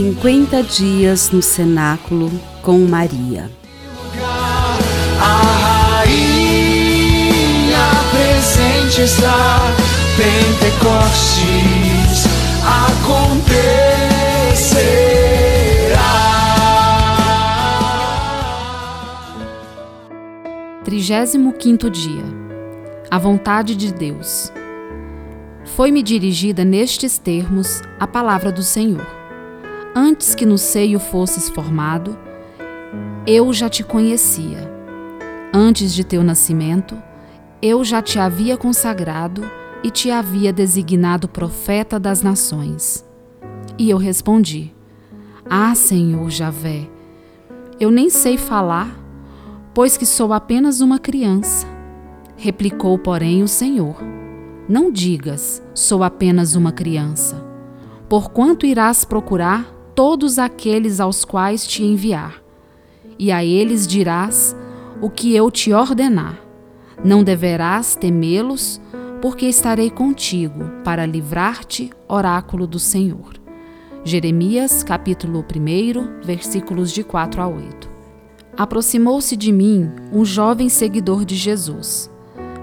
50 dias no cenáculo com Maria. A rainha presente está, Pentecostes acontecerá. Trigésimo quinto dia. A vontade de Deus. Foi-me dirigida nestes termos a palavra do Senhor. Antes que no seio fosses formado, eu já te conhecia. Antes de teu nascimento, eu já te havia consagrado e te havia designado profeta das nações. E eu respondi: Ah, Senhor Javé, eu nem sei falar, pois que sou apenas uma criança. Replicou, porém, o Senhor: Não digas, sou apenas uma criança, porquanto irás procurar todos aqueles aos quais te enviar, e a eles dirás o que eu te ordenar. Não deverás temê-los, porque estarei contigo para livrar-te, oráculo do Senhor. Jeremias, capítulo 1, versículos de 4 a 8. Aproximou-se de mim um jovem seguidor de Jesus.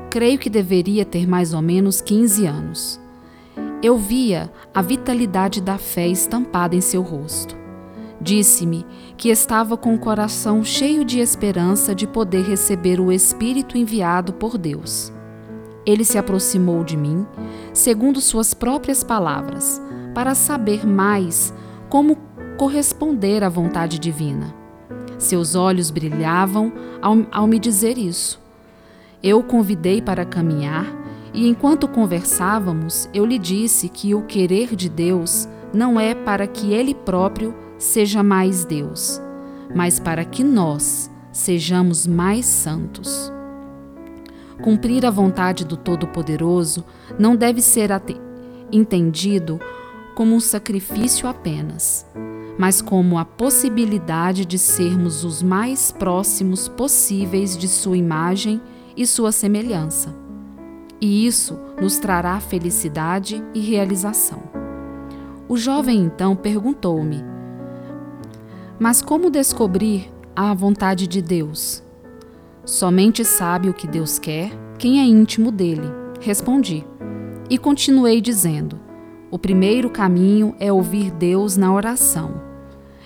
Creio que deveria ter mais ou menos 15 anos. Eu via a vitalidade da fé estampada em seu rosto. Disse-me que estava com o coração cheio de esperança de poder receber o Espírito enviado por Deus. Ele se aproximou de mim, segundo suas próprias palavras, para saber mais como corresponder à vontade divina. Seus olhos brilhavam ao, ao me dizer isso. Eu o convidei para caminhar e, enquanto conversávamos, eu lhe disse que o querer de Deus não é para que ele próprio seja mais Deus, mas para que nós sejamos mais santos. Cumprir a vontade do Todo-Poderoso não deve ser entendido como um sacrifício apenas, mas como a possibilidade de sermos os mais próximos possíveis de Sua imagem e Sua semelhança. E isso nos trará felicidade e realização. O jovem então perguntou-me: Mas como descobrir a vontade de Deus? Somente sabe o que Deus quer quem é íntimo dele. Respondi. E continuei dizendo: O primeiro caminho é ouvir Deus na oração.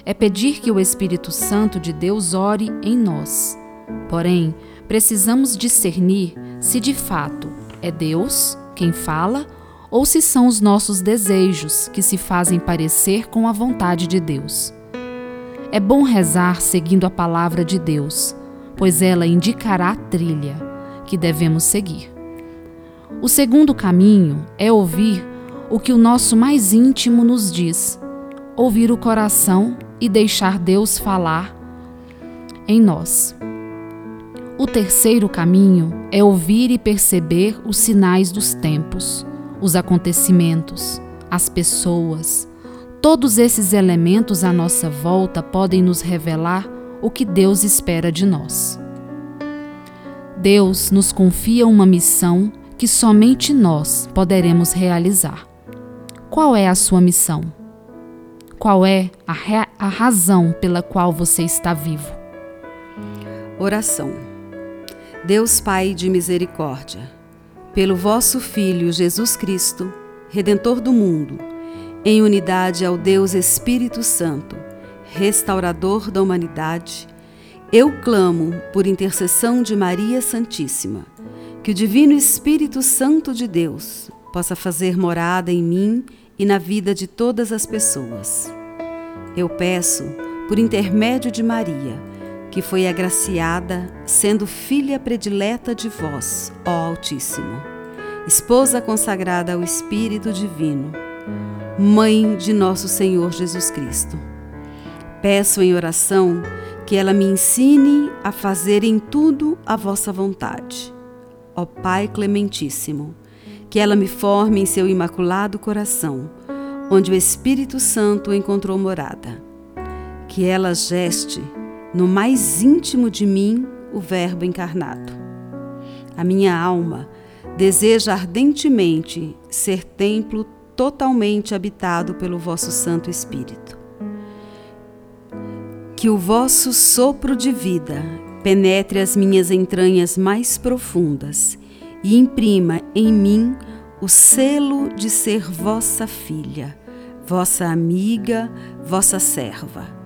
É pedir que o Espírito Santo de Deus ore em nós. Porém, precisamos discernir se de fato é Deus quem fala ou se são os nossos desejos que se fazem parecer com a vontade de Deus. É bom rezar seguindo a palavra de Deus pois ela indicará a trilha que devemos seguir. O segundo caminho é ouvir o que o nosso mais íntimo nos diz, ouvir o coração e deixar Deus falar em nós. O terceiro caminho é ouvir e perceber os sinais dos tempos, os acontecimentos, as pessoas. Todos esses elementos à nossa volta podem nos revelar o que Deus espera de nós. Deus nos confia uma missão que somente nós poderemos realizar. Qual é a sua missão? Qual é a, a razão pela qual você está vivo? Oração. Deus Pai de misericórdia, pelo vosso Filho Jesus Cristo, Redentor do mundo, em unidade ao Deus Espírito Santo, restaurador da humanidade, eu clamo por intercessão de Maria Santíssima, que o Divino Espírito Santo de Deus possa fazer morada em mim e na vida de todas as pessoas. Eu peço, por intermédio de Maria, que foi agraciada, sendo filha predileta de vós, ó Altíssimo, esposa consagrada ao Espírito Divino, mãe de nosso Senhor Jesus Cristo Peço em oração que ela me ensine a fazer em tudo a vossa vontade. Ó Pai Clementíssimo, que ela me forme em seu imaculado coração, onde o Espírito Santo encontrou morada. Que ela geste no mais íntimo de mim o Verbo encarnado. A minha alma deseja ardentemente ser templo totalmente habitado pelo vosso Santo Espírito. Que o vosso sopro de vida penetre as minhas entranhas mais profundas e imprima em mim o selo de ser vossa filha, vossa amiga, vossa serva.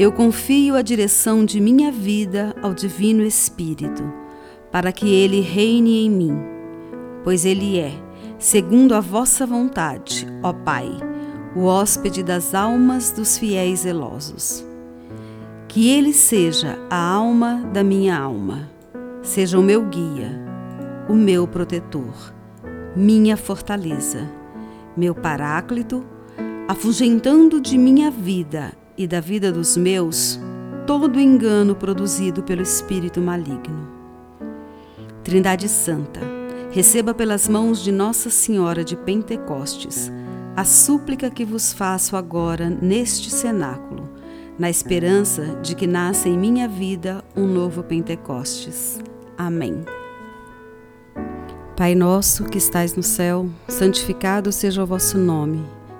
Eu confio a direção de minha vida ao Divino Espírito, para que ele reine em mim, pois ele é, segundo a vossa vontade, ó Pai, o hóspede das almas dos fiéis zelosos. Que ele seja a alma da minha alma, seja o meu guia, o meu protetor, minha fortaleza, meu paráclito, afugentando de minha vida e da vida dos meus todo engano produzido pelo espírito maligno. Trindade Santa, receba pelas mãos de Nossa Senhora de Pentecostes a súplica que vos faço agora neste cenáculo na esperança de que nasça em minha vida um novo Pentecostes. Amém. Pai nosso que estais no céu, santificado seja o vosso nome.